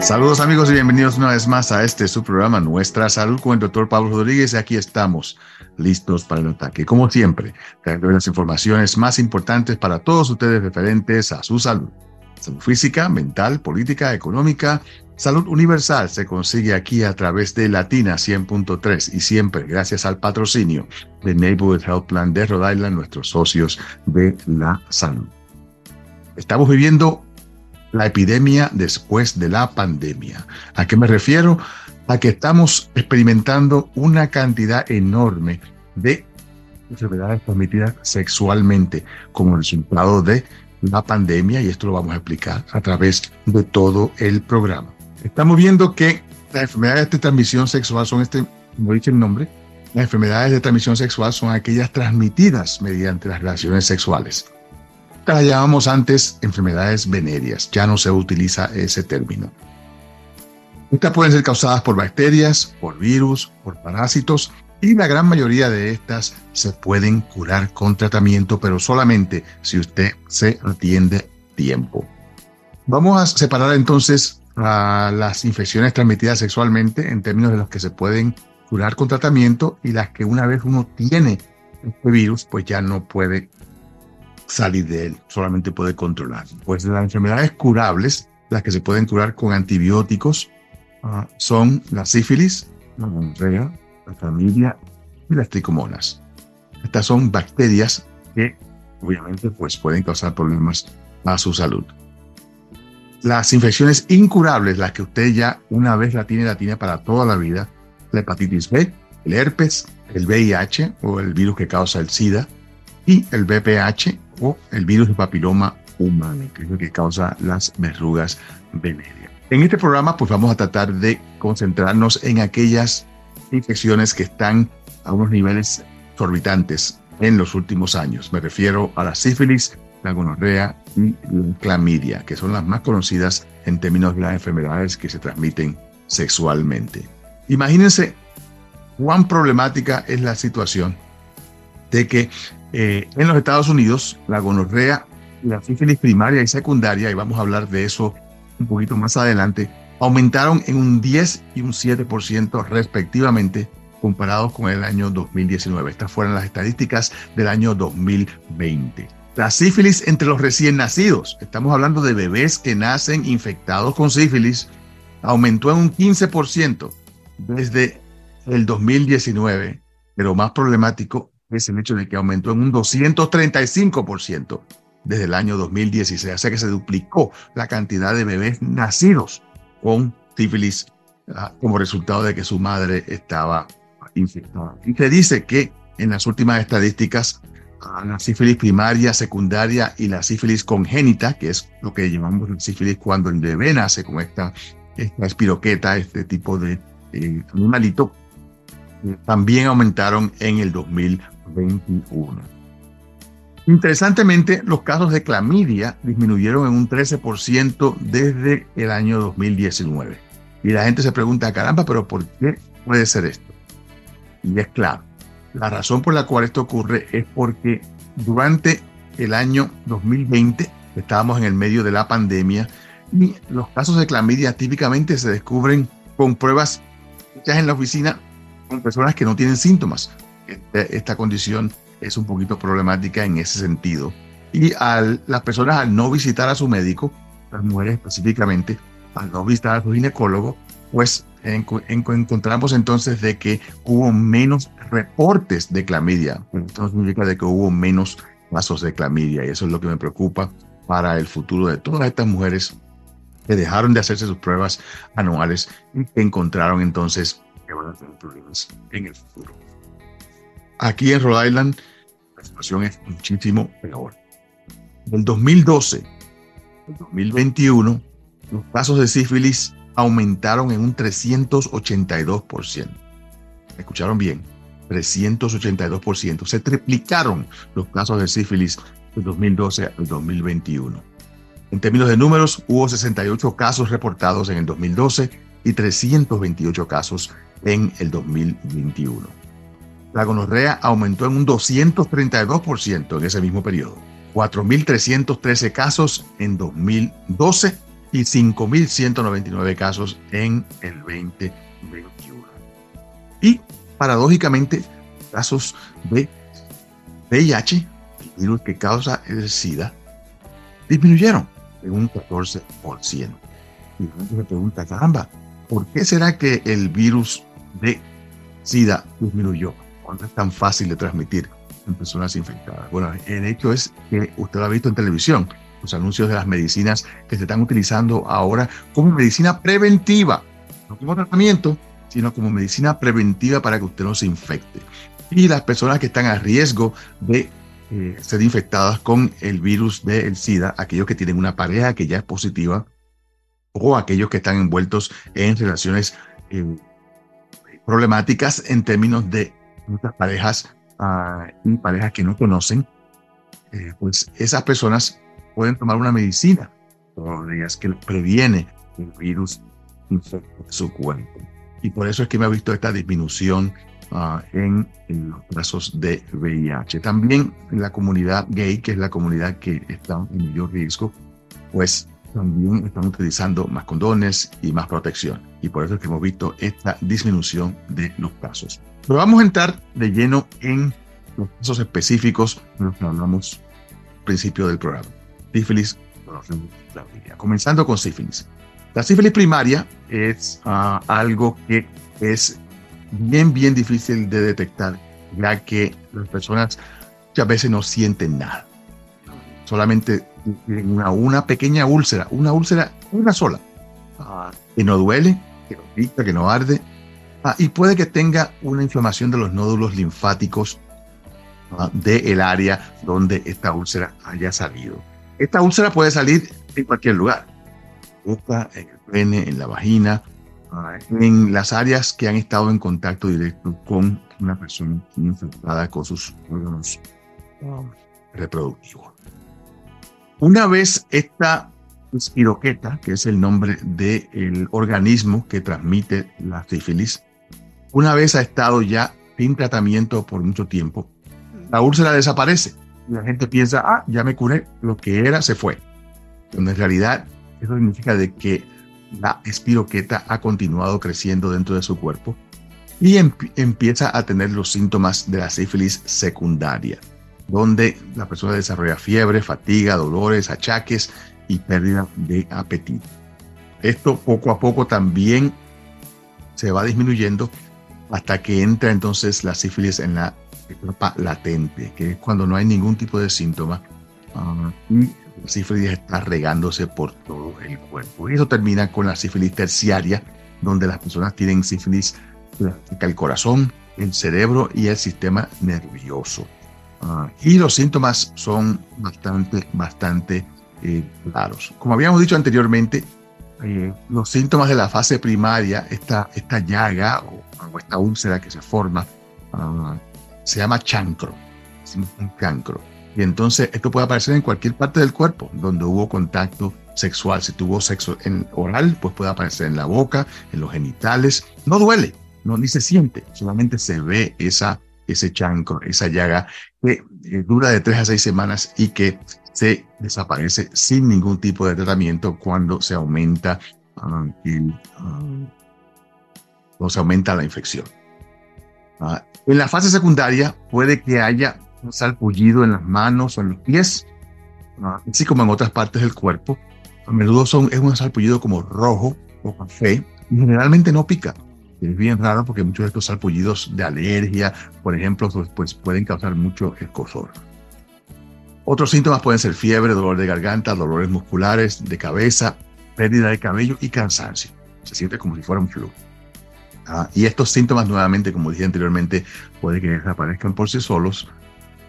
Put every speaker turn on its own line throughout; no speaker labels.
Saludos amigos y bienvenidos una vez más a este su programa Nuestra Salud con el doctor Pablo Rodríguez. Y aquí estamos listos para el ataque. Como siempre, trayendo las informaciones más importantes para todos ustedes referentes a su salud. Salud física, mental, política, económica, salud universal se consigue aquí a través de Latina 100.3 y siempre gracias al patrocinio de Neighborhood Health Plan de Rhode Island, nuestros socios de la salud. Estamos viviendo la epidemia después de la pandemia. ¿A qué me refiero? A que estamos experimentando una cantidad enorme de enfermedades transmitidas sexualmente como resultado de la pandemia y esto lo vamos a explicar a través de todo el programa. Estamos viendo que las enfermedades de transmisión sexual son este, como dice el nombre, las enfermedades de transmisión sexual son aquellas transmitidas mediante las relaciones sexuales las llamamos antes enfermedades venéreas, ya no se utiliza ese término. Estas pueden ser causadas por bacterias, por virus, por parásitos y la gran mayoría de estas se pueden curar con tratamiento, pero solamente si usted se atiende tiempo. Vamos a separar entonces las infecciones transmitidas sexualmente en términos de las que se pueden curar con tratamiento y las que una vez uno tiene este virus, pues ya no puede salir de él, solamente puede controlar. Pues las enfermedades curables, las que se pueden curar con antibióticos, ah, son la sífilis, la gonorrea, la familia y las tricomonas. Estas son bacterias que obviamente pues pueden causar problemas a su salud. Las infecciones incurables, las que usted ya una vez la tiene, la tiene para toda la vida, la hepatitis B, el herpes, el VIH o el virus que causa el SIDA y el VPH o el virus de papiloma humano, que es lo que causa las verrugas venéreas. En este programa pues vamos a tratar de concentrarnos en aquellas infecciones que están a unos niveles exorbitantes en los últimos años. Me refiero a la sífilis, la gonorrea y la clamidia, que son las más conocidas en términos de las enfermedades que se transmiten sexualmente. Imagínense cuán problemática es la situación de que eh, en los Estados Unidos, la gonorrea y la sífilis primaria y secundaria, y vamos a hablar de eso un poquito más adelante, aumentaron en un 10 y un 7% respectivamente comparados con el año 2019. Estas fueron las estadísticas del año 2020. La sífilis entre los recién nacidos, estamos hablando de bebés que nacen infectados con sífilis, aumentó en un 15% desde el 2019, pero más problemático es el hecho de que aumentó en un 235% desde el año 2016. O sea que se duplicó la cantidad de bebés nacidos con sífilis ah, como resultado de que su madre estaba infectada. Y se dice que en las últimas estadísticas, ah, la sífilis primaria, secundaria y la sífilis congénita, que es lo que llamamos sífilis cuando el bebé nace con esta, esta espiroqueta, este tipo de eh, animalito, también aumentaron en el 2020. 21. Interesantemente, los casos de clamidia disminuyeron en un 13% desde el año 2019. Y la gente se pregunta, caramba, pero ¿por qué puede ser esto? Y es claro, la razón por la cual esto ocurre es porque durante el año 2020 estábamos en el medio de la pandemia y los casos de clamidia típicamente se descubren con pruebas hechas en la oficina con personas que no tienen síntomas. Este, esta condición es un poquito problemática en ese sentido. Y al, las personas al no visitar a su médico, las mujeres específicamente, al no visitar a su ginecólogo, pues encontramos entonces de que hubo menos reportes de clamidia. Esto significa de que hubo menos casos de clamidia y eso es lo que me preocupa para el futuro de todas estas mujeres que dejaron de hacerse sus pruebas anuales y que encontraron entonces que van a tener problemas en el futuro. Aquí en Rhode Island la situación es muchísimo peor. Del 2012 al 2021, los casos de sífilis aumentaron en un 382%. ¿Escucharon bien? 382%. Se triplicaron los casos de sífilis del 2012 al 2021. En términos de números, hubo 68 casos reportados en el 2012 y 328 casos en el 2021 la gonorrea aumentó en un 232% en ese mismo periodo. 4.313 casos en 2012 y y 5.199 casos en el 2021. Y paradójicamente, casos de VIH, el virus que causa el SIDA, disminuyeron en un 14%. Y uno pregunta, caramba, ¿por qué será que el virus de SIDA disminuyó? Cuando es tan fácil de transmitir en personas infectadas. Bueno, el hecho es que usted lo ha visto en televisión, los anuncios de las medicinas que se están utilizando ahora como medicina preventiva, no como tratamiento, sino como medicina preventiva para que usted no se infecte. Y las personas que están a riesgo de eh, ser infectadas con el virus del SIDA, aquellos que tienen una pareja que ya es positiva, o aquellos que están envueltos en relaciones eh, problemáticas en términos de muchas parejas uh, y parejas que no conocen, eh, pues esas personas pueden tomar una medicina que previene el virus en su cuerpo. Y por eso es que me ha visto esta disminución uh, en, en, los casos de VIH. También en la comunidad gay, que es la comunidad que está en mayor riesgo, pues también están utilizando más condones y más protección. Y por eso es que hemos visto esta disminución de los casos. Pero vamos a entrar de lleno en los casos específicos de los que hablamos al principio del programa. Sífilis, comenzando con sífilis. La sífilis primaria es uh, algo que es bien, bien difícil de detectar, ya que las personas muchas veces no sienten nada. Solamente una, una pequeña úlcera, una úlcera, una sola, uh, que no duele, que no pica, que no arde, Ah, y puede que tenga una inflamación de los nódulos linfáticos ah, del área donde esta úlcera haya salido. Esta úlcera puede salir en cualquier lugar. en el pene, en la vagina, ah, en las áreas que han estado en contacto directo con una persona infectada con sus órganos reproductivos. Una vez esta espiroqueta, que es el nombre del organismo que transmite la sífilis, una vez ha estado ya sin tratamiento por mucho tiempo, la úlcera desaparece. Y la gente piensa, ah, ya me curé, lo que era se fue. Cuando en realidad eso significa de que la espiroqueta ha continuado creciendo dentro de su cuerpo y empieza a tener los síntomas de la sífilis secundaria, donde la persona desarrolla fiebre, fatiga, dolores, achaques y pérdida de apetito. Esto poco a poco también se va disminuyendo hasta que entra entonces la sífilis en la etapa latente, que es cuando no hay ningún tipo de síntoma uh, y la sífilis está regándose por todo el cuerpo. Y eso termina con la sífilis terciaria, donde las personas tienen sífilis el corazón, el cerebro y el sistema nervioso. Uh, y los síntomas son bastante, bastante eh, claros. Como habíamos dicho anteriormente, eh, los síntomas de la fase primaria, esta, esta llaga o, esta úlcera que se forma, uh, se llama chancro, es un cancro. Y entonces esto puede aparecer en cualquier parte del cuerpo donde hubo contacto sexual. Si tuvo sexo en oral, pues puede aparecer en la boca, en los genitales. No duele, no, ni se siente, solamente se ve esa, ese chancro, esa llaga que eh, dura de tres a seis semanas y que se desaparece sin ningún tipo de tratamiento cuando se aumenta uh, el, uh, se aumenta la infección. Uh, en la fase secundaria puede que haya un salpullido en las manos o en los pies, así como en otras partes del cuerpo. A menudo son, es un salpullido como rojo o café y generalmente no pica. Es bien raro porque muchos de estos salpullidos de alergia, por ejemplo, pues, pues pueden causar mucho escosor. Otros síntomas pueden ser fiebre, dolor de garganta, dolores musculares, de cabeza, pérdida de cabello y cansancio. Se siente como si fuera un flu. Ah, y estos síntomas, nuevamente, como dije anteriormente, puede que desaparezcan por sí solos.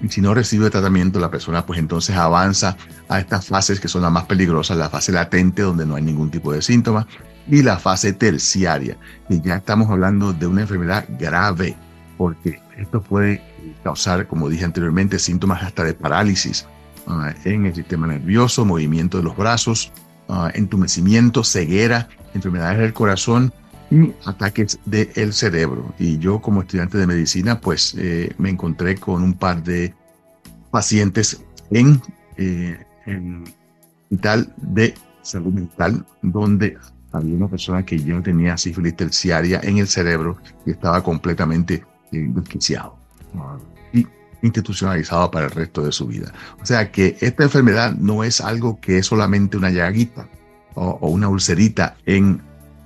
Y si no recibe tratamiento, la persona pues entonces avanza a estas fases que son las más peligrosas, la fase latente, donde no hay ningún tipo de síntomas, y la fase terciaria, y ya estamos hablando de una enfermedad grave, porque esto puede causar, como dije anteriormente, síntomas hasta de parálisis uh, en el sistema nervioso, movimiento de los brazos, uh, entumecimiento, ceguera, enfermedades del corazón y ataques del cerebro. Y yo como estudiante de medicina, pues eh, me encontré con un par de pacientes en, eh, en hospital de salud mental, donde había una persona que ya tenía sífilis terciaria en el cerebro y estaba completamente eh, desquiciado y institucionalizado para el resto de su vida. O sea que esta enfermedad no es algo que es solamente una llaguita o, una ulcerita en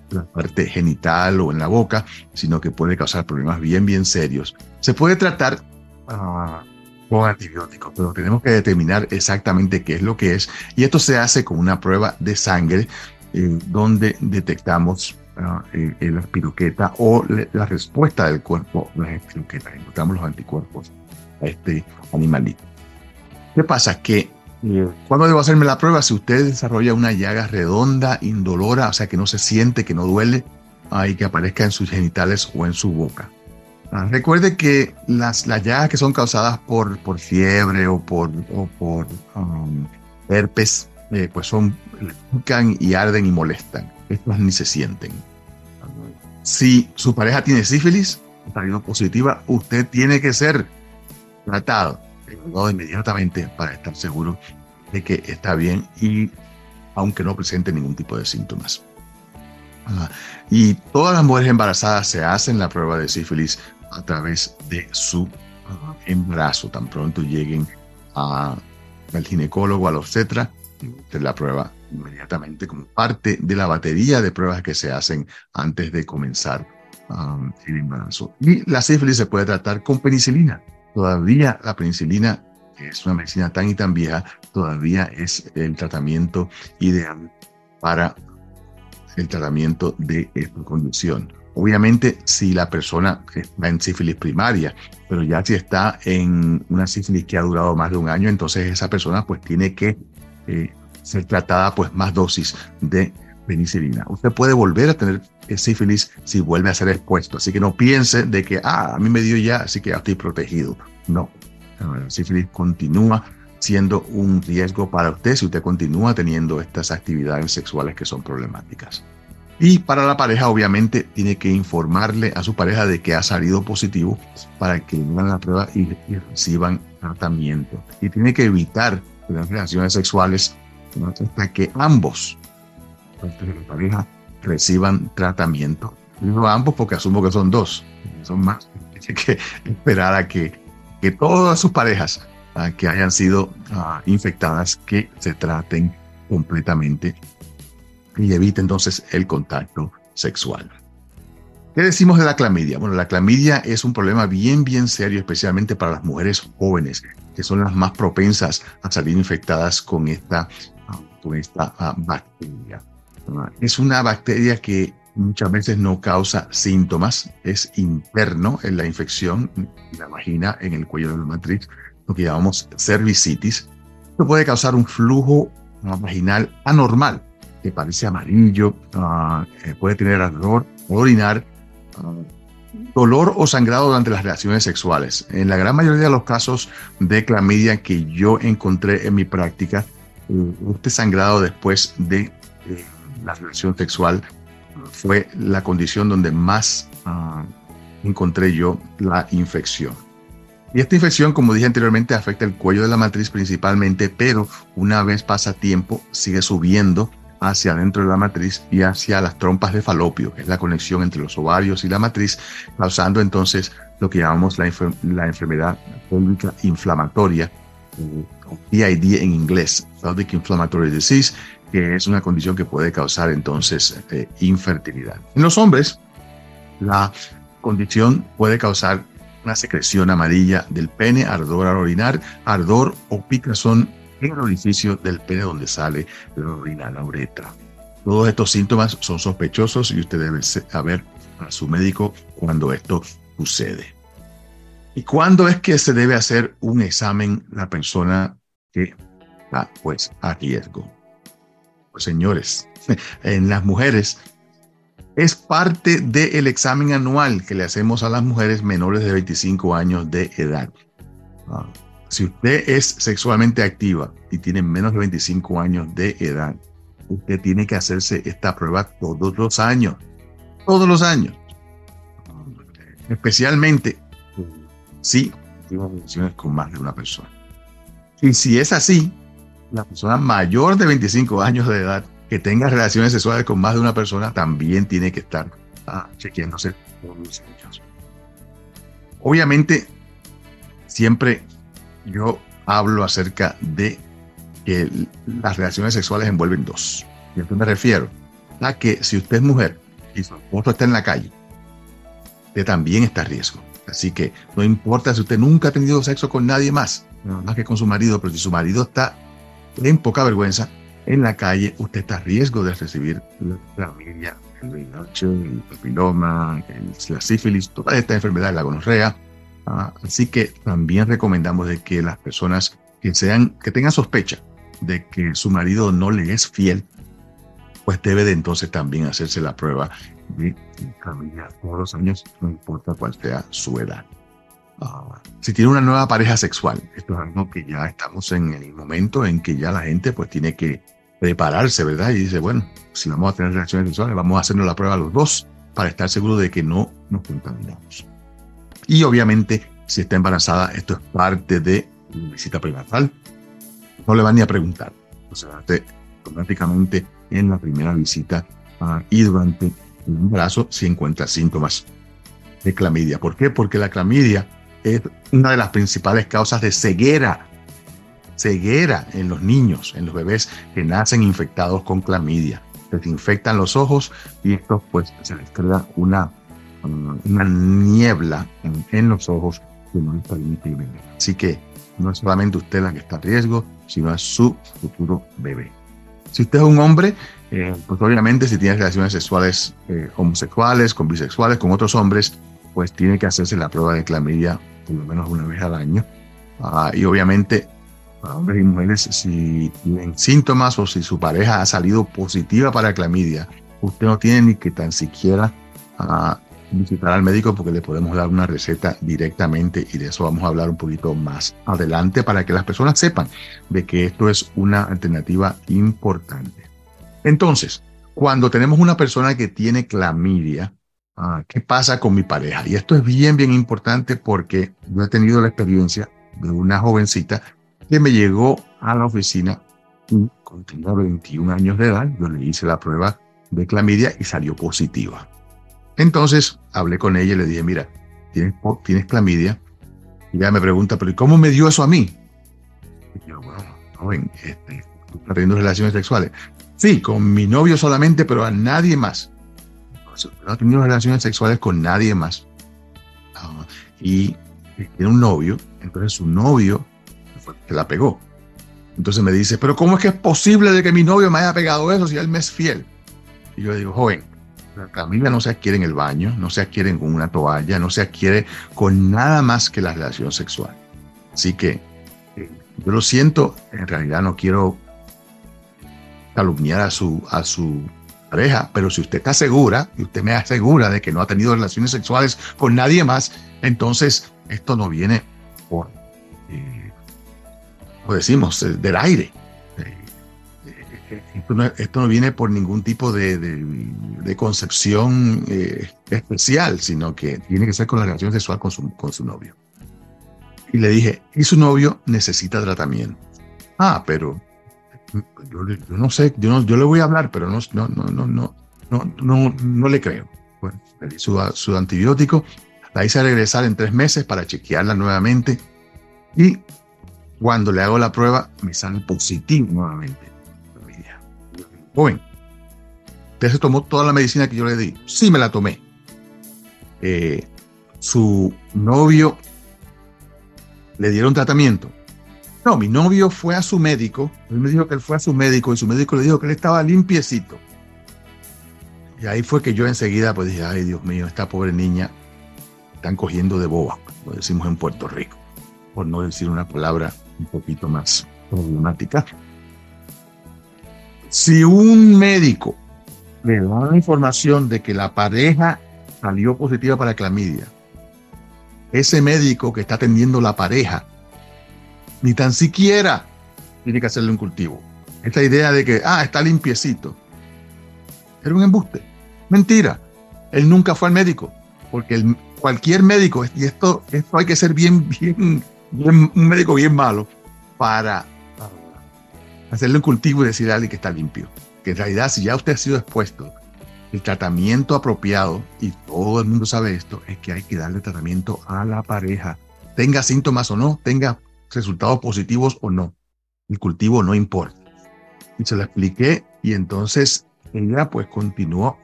la parte genital o en la boca, sino que puede causar problemas bien, bien serios. Se puede tratar ah, con antibióticos, pero tenemos que determinar exactamente qué es lo que es. Y esto se hace con una prueba de sangre eh, donde detectamos uh, la espiroqueta o la respuesta del cuerpo a las espiroquetas, encontramos los anticuerpos a este animalito. ¿Qué pasa? Que eh, cuando debo hacerme la prueba, si usted desarrolla una llaga redonda, indolora, o sea que no se siente, que no duele, hay que aparezca en sus genitales o en su boca. Ah, recuerde que las, las llagas que son causadas por, por fiebre o por, o por um, herpes eh, pues son, pican y arden y molestan. Estas ni se sienten. Si su pareja tiene sífilis, salido positiva, usted tiene que ser tratado inmediatamente para estar seguro de que está bien y aunque no presente ningún tipo de síntomas. y todas las mujeres embarazadas se hacen la prueba de sífilis a través de su embarazo, tan pronto lleguen al ginecólogo, al obstetra, de la prueba inmediatamente como parte de la batería de pruebas que se hacen antes de comenzar um, el embarazo. Y la sífilis se puede tratar con penicilina. Todavía la penicilina es una medicina tan y tan vieja, todavía es el tratamiento ideal para el tratamiento de esta condición. Obviamente, si la persona está en sífilis primaria, pero ya si está en una sífilis que ha durado más de un año, entonces esa persona pues tiene que eh, ser tratada pues más dosis de penicilina. Usted puede volver a tener sífilis si vuelve a ser expuesto, así que no piense de que, ah, a mí me dio ya, así que ya estoy protegido. No, la sífilis continúa siendo un riesgo para usted si usted continúa teniendo estas actividades sexuales que son problemáticas. Y para la pareja, obviamente, tiene que informarle a su pareja de que ha salido positivo para que hagan la prueba y reciban tratamiento. Y tiene que evitar las relaciones sexuales hasta que ambos, la pareja, reciban tratamiento. Digo ambos porque asumo que son dos, son más. Tiene que esperar a que, que todas sus parejas que hayan sido ah, infectadas que se traten completamente y evite entonces el contacto sexual. ¿Qué decimos de la clamidia? Bueno, la clamidia es un problema bien, bien serio, especialmente para las mujeres jóvenes, que son las más propensas a salir infectadas con esta, con esta ah, bacteria. Ah, es una bacteria que muchas veces no causa síntomas, es interno en la infección, en la vagina, en el cuello de la matriz, lo que llamamos cervicitis. Esto puede causar un flujo vaginal anormal, que parece amarillo, ah, puede tener ardor, orinar dolor o sangrado durante las relaciones sexuales. En la gran mayoría de los casos de clamidia que yo encontré en mi práctica, eh, este sangrado después de eh, la relación sexual fue la condición donde más ah, encontré yo la infección. Y esta infección, como dije anteriormente, afecta el cuello de la matriz principalmente, pero una vez pasa tiempo, sigue subiendo hacia adentro de la matriz y hacia las trompas de falopio, que es la conexión entre los ovarios y la matriz, causando entonces lo que llamamos la, enfermedad pélvica inflamatoria, o PID en inglés, Pelvic Inflammatory Disease, que es una condición que puede causar entonces eh, infertilidad. En los hombres, la condición puede causar una secreción amarilla del pene, ardor al orinar, ardor o picazón en el orificio del pene donde sale la orina, la uretra. Todos estos síntomas son sospechosos y usted debe saber a su médico cuando esto sucede. ¿Y cuándo es que se debe hacer un examen la persona que está pues a riesgo? Pues señores, en las mujeres es parte del examen anual que le hacemos a las mujeres menores de 25 años de edad. Si usted es sexualmente activa y tiene menos de 25 años de edad, usted tiene que hacerse esta prueba todos los años. Todos los años. Especialmente si tiene relaciones con más de una persona. Y si es así, la persona mayor de 25 años de edad que tenga relaciones sexuales con más de una persona también tiene que estar ah, chequeándose todos los años. Obviamente, siempre yo hablo acerca de que las relaciones sexuales envuelven dos. ¿Y a qué me refiero? A que si usted es mujer y su esposo está en la calle, usted también está a riesgo. Así que no importa si usted nunca ha tenido sexo con nadie más, más que con su marido, pero si su marido está en poca vergüenza en la calle, usted está a riesgo de recibir la familia, el VIH, el papiloma, la sífilis, todas estas enfermedades, la gonorrea. Ah, así que también recomendamos de que las personas que, sean, que tengan sospecha de que su marido no le es fiel, pues debe de entonces también hacerse la prueba de familia todos los años, no importa cuál sea su edad. Ah, si tiene una nueva pareja sexual, esto es algo que ya estamos en el momento en que ya la gente pues tiene que prepararse, ¿verdad? Y dice, bueno, si vamos a tener relaciones sexuales, vamos a hacernos la prueba los dos para estar seguro de que no nos contaminamos. Y obviamente, si está embarazada, esto es parte de la visita prenatal. No le van ni a preguntar. O sea, automáticamente en la primera visita uh, y durante el embarazo si encuentra síntomas de clamidia. ¿Por qué? Porque la clamidia es una de las principales causas de ceguera. Ceguera en los niños, en los bebés que nacen infectados con clamidia. Se infectan los ojos y esto pues se les crea una, una niebla en, los ojos que no les permite Así que no es solamente usted la que está a riesgo, sino su futuro bebé. Si usted es un hombre, eh, pues obviamente si tiene relaciones sexuales eh, homosexuales, con bisexuales, con otros hombres, pues tiene que hacerse la prueba de clamidia por lo menos una vez al año. Ah, y obviamente, para hombres y mujeres, si tienen síntomas o si su pareja ha salido positiva para clamidia, usted no tiene ni que tan siquiera uh, visitar al médico porque le podemos dar una receta directamente y de eso vamos a hablar un poquito más adelante para que las personas sepan de que esto es una alternativa importante. Entonces, cuando tenemos una persona que tiene clamidia, Ah, ¿qué pasa con mi pareja? Y esto es bien, bien importante porque yo he tenido la experiencia de una jovencita que me llegó a la oficina y con 21 años de edad, yo le hice la prueba de clamidia y salió positiva. Entonces hablé con ella y le dije, mira, tienes, tienes clamidia. Y ella me pregunta, pero ¿y cómo me dio eso a mí? Y yo, bueno, joven, este, ¿estás teniendo relaciones sexuales? Sí, con mi novio solamente, pero a nadie más no ha tenido relaciones sexuales con nadie más. Ah, y tiene un novio, entonces su novio se la pegó. Entonces me dice, pero ¿cómo es que es posible de que mi novio me haya pegado eso si él me es fiel? Y yo digo, joven, la familia no se adquiere en el baño, no se adquiere con una toalla, no se adquiere con nada más que la relación sexual. Así que eh, yo lo siento, en realidad no quiero calumniar a su, a su pareja, pero si usted está segura y usted me asegura de que no ha tenido relaciones sexuales con nadie más, entonces esto no viene por, eh, como decimos, eh, del aire. Eh, esto, no, viene por ningún tipo de, de, concepción especial, sino que tiene que ser con la relación sexual con su, con su novio. Y le dije, y su novio necesita tratamiento. Ah, pero yo, no sé, yo, no, yo le voy a hablar, pero no, no, no, no, no, no, no, no le creo. Bueno, le di su, su antibiótico, la hice regresar en tres meses para chequearla nuevamente y cuando le hago la prueba me sale positivo nuevamente. Joven, ¿usted se tomó toda la medicina que yo le di? Sí, me la tomé. Eh, su novio le dieron tratamiento. No, mi novio fue a su médico, él me dijo que él fue a su médico y su médico le dijo que él estaba limpiecito. Y ahí fue que yo enseguida pues dije, ay Dios mío, esta pobre niña están cogiendo de boba, lo decimos en Puerto Rico, por no decir una palabra un poquito más problemática. Si un médico le da la información de que la pareja salió positiva para clamidia, ese médico que está atendiendo la pareja ni tan siquiera tiene que hacerle un cultivo. Esta idea de que, ah, está limpiecito, era un embuste. Mentira. Él nunca fue al médico, porque cualquier médico, y esto, esto hay que ser bien, bien, bien, un médico bien malo para hacerle un cultivo y decir a alguien que está limpio. que en realidad si ya usted ha sido expuesto, el tratamiento apropiado, y todo el mundo sabe esto, es que hay que darle tratamiento a la pareja. Tenga síntomas o no, tenga resultados positivos o no. El cultivo no importa. Y se lo expliqué y entonces ella pues continuó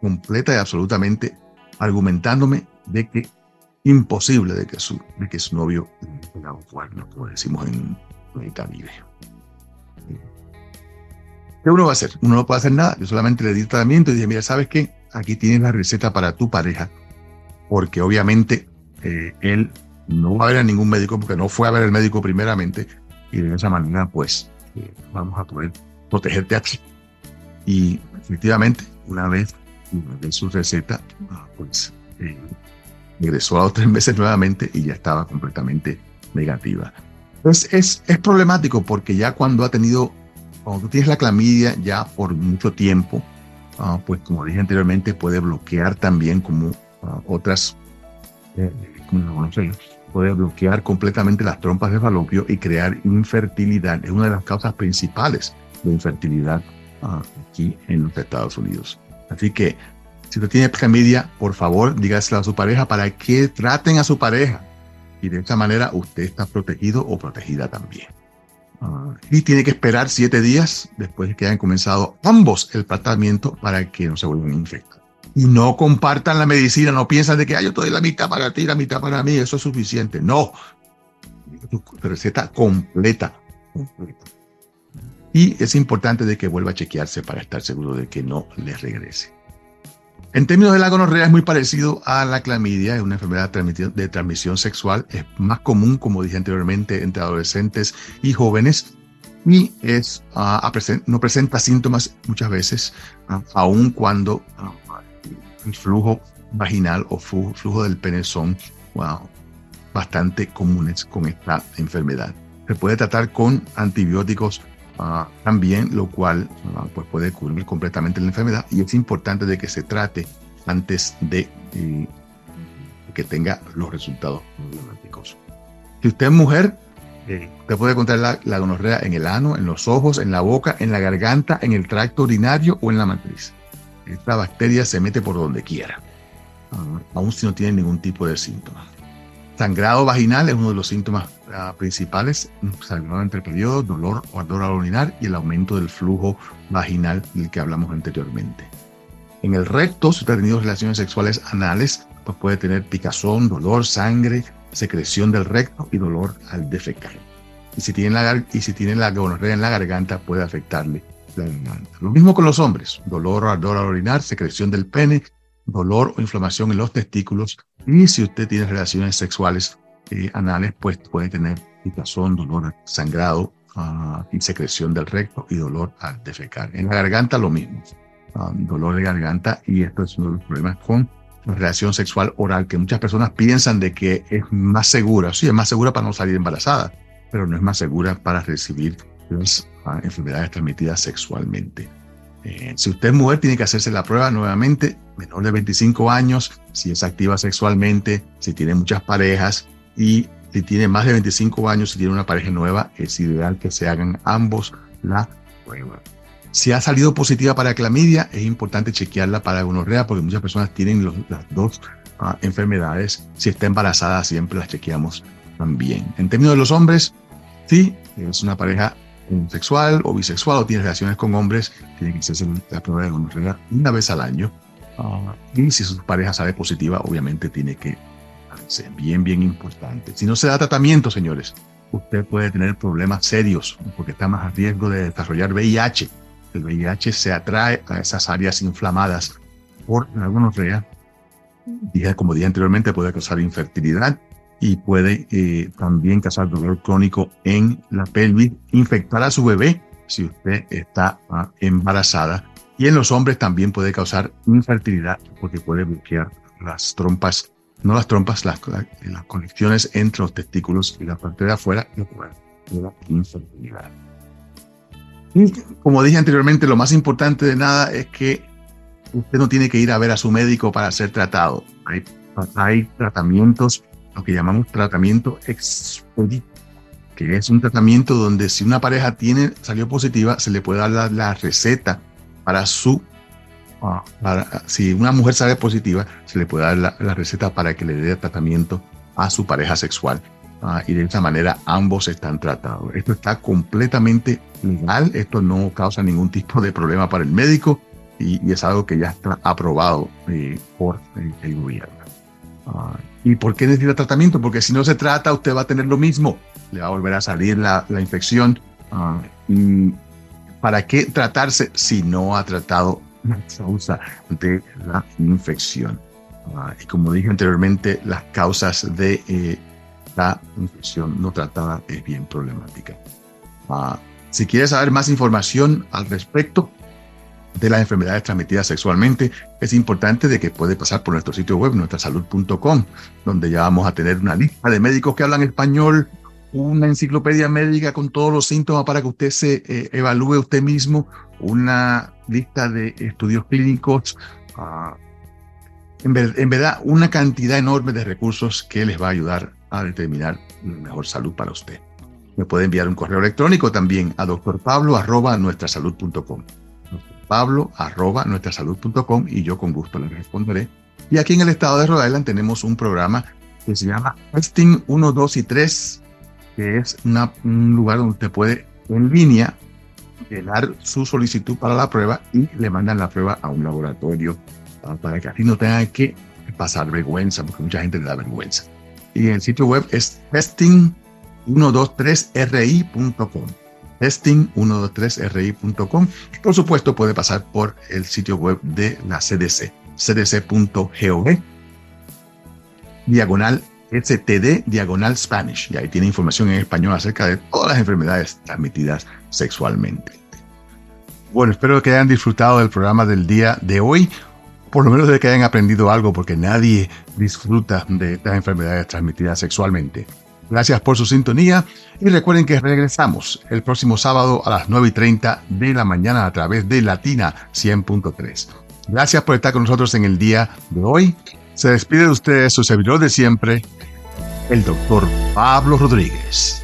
completa y absolutamente argumentándome de que imposible de que su, de que su novio un cuerno, como decimos en Caribe. ¿Qué uno va a hacer? Uno no puede hacer nada. Yo solamente le di tratamiento y dije, mira, ¿sabes qué? Aquí tienes la receta para tu pareja, porque obviamente eh, él no va a ver a ningún médico, porque no fue a ver al médico primeramente, y de esa manera, pues, eh, vamos a poder protegerte a ti. Y efectivamente, una vez de su receta, pues, eh, regresó a los tres meses nuevamente y ya estaba completamente negativa. Entonces, es, es problemático porque ya cuando ha tenido cuando tú tienes la clamidia ya por mucho tiempo, ah, pues como dije anteriormente, puede bloquear también como uh, otras, eh, como puede bloquear completamente las trompas de falopio y crear infertilidad. Es una de las causas principales de infertilidad uh, aquí en los Estados Unidos. Así que si usted tiene clamidia, por favor, dígaselo a su pareja para que traten a su pareja. Y de esa manera usted está protegido o protegida también y tiene que esperar siete días después de que hayan comenzado ambos el tratamiento para que no se vuelvan a infectar. Y no compartan la medicina, no piensan de que yo te la mitad para ti, la mitad para mí, eso es suficiente. No, receta completa, completa. Y es importante de que vuelva a chequearse para estar seguro de que no le regrese. En términos de la gonorrea es muy parecido a la clamidia, es una enfermedad de transmisión sexual, es más común, como dije anteriormente, entre adolescentes y jóvenes y es, uh, no presenta síntomas muchas veces, uh, aun cuando uh, el flujo vaginal o flujo, flujo del pene son bastante comunes con esta enfermedad. Se puede tratar con antibióticos Ah, también, lo cual ah, pues puede cubrir completamente la enfermedad y es importante de que se trate antes de eh, que tenga los resultados problemáticos. Si usted es mujer, eh, usted puede encontrar la, la, gonorrea en el ano, en los ojos, en la boca, en la garganta, en el tracto urinario o en la matriz. Esta bacteria se mete por donde quiera, uh, aun si no tiene ningún tipo de síntoma. Sangrado vaginal es uno de los síntomas uh, principales, sangrado entre periodos, dolor o ardor al orinar y el aumento del flujo vaginal del que hablamos anteriormente. En el recto, si usted ha tenido relaciones sexuales anales, pues puede tener picazón, dolor, sangre, secreción del recto y dolor al defecar. Y si tiene la, y si tiene la gonorrea en la garganta, puede afectarle la garganta. Lo mismo con los hombres, dolor o ardor al orinar, secreción del pene, dolor o inflamación en los testículos. Y si usted tiene relaciones sexuales eh, anales, pues puede tener picazón, dolor, sangrado uh, y secreción del recto y dolor al defecar. En la garganta lo mismo, um, dolor de garganta y esto es uno de los problemas con la relación sexual oral, que muchas personas piensan de que es más segura. Sí, es más segura para no salir embarazada, pero no es más segura para recibir las uh, enfermedades transmitidas sexualmente. Eh, si usted es mujer, tiene que hacerse la prueba nuevamente, menor de 25 años, si es activa sexualmente, si tiene muchas parejas y si tiene más de 25 años, si tiene una pareja nueva, es ideal que se hagan ambos la prueba. Si ha salido positiva para clamidia, es importante chequearla para gonorrea porque muchas personas tienen las dos ah, enfermedades. Si está embarazada, siempre las chequeamos también. En términos de los hombres, sí, es una pareja sexual o bisexual o tiene relaciones con hombres, tiene que hacerse la prueba de gonorrea una vez al año. Ah, y si su pareja sale positiva, obviamente tiene que ser bien, bien importante. Si no se da tratamiento, señores, usted puede tener problemas serios porque está más a riesgo de desarrollar VIH. El VIH se atrae a esas áreas inflamadas por la gonorrea. Como dije anteriormente, puede causar infertilidad y puede eh, también causar dolor crónico en la pelvis, infectar a su bebé si usted está ah, embarazada. Y en los hombres también puede causar infertilidad porque puede bloquear las trompas, no las trompas, las, las conexiones entre los testículos y la parte de afuera y la infertilidad. Y como dije anteriormente, lo más importante de nada es que usted no tiene que ir a ver a su médico para ser tratado. Hay, hay tratamientos lo que llamamos tratamiento expedito. que es un tratamiento donde si una pareja tiene, salió positiva, se le puede dar la, la receta para su si una mujer sale positiva, se le puede dar la, receta para que le dé tratamiento a su pareja sexual. Ah, y de esa manera ambos están tratados. Esto está completamente legal, esto no causa ningún tipo de problema para el médico y, es algo que ya está aprobado eh, por el, gobierno. Ah, ¿Y por qué necesita tratamiento? Porque si no se trata, usted va a tener lo mismo, le va a volver a salir la, la infección. Ah, ¿Para qué tratarse si no ha tratado la causa de la infección. Ah, y como dije anteriormente, las causas de eh, la infección no tratada es bien problemática. Ah, si quieres saber más información al respecto de las enfermedades transmitidas sexualmente, es importante de que puede pasar por nuestro sitio web, nuestrasalud.com, donde ya vamos a tener una lista de médicos que hablan español, una enciclopedia médica con todos los síntomas para que usted se eh, evalúe usted mismo, una lista de estudios clínicos, ah, en, verdad una cantidad enorme de recursos que les va a ayudar a determinar mejor salud para usted. Me puede enviar un correo electrónico también a doctorpablo arroba nuestrasalud.com. Pablo arroba nuestrasalud.com y yo con gusto le responderé. Y aquí en el estado de Rhode Island tenemos un programa que se llama Testing 1, 2 y 3 que es un lugar donde usted puede en línea llenar su solicitud para la prueba y le mandan la prueba a un laboratorio para que así no tenga que pasar vergüenza, porque mucha gente le da vergüenza. Y el sitio web es testing123ri.com. Testing123ri.com. Y por supuesto puede pasar por el sitio web de la CDC, cdc.gov, diagonal STD diagonal Spanish. Y ahí tiene información en español acerca de todas las enfermedades transmitidas sexualmente. Bueno, espero que hayan disfrutado del programa del día de hoy. Por lo menos de que hayan aprendido algo, porque nadie disfruta de estas enfermedades transmitidas sexualmente. Gracias por su sintonía y recuerden que regresamos el próximo sábado a las 9 y 30 de la mañana a través de Latina 100.3. Gracias por estar con nosotros en el día de hoy se despide de ustedes su servidor de siempre, el doctor Pablo Rodríguez.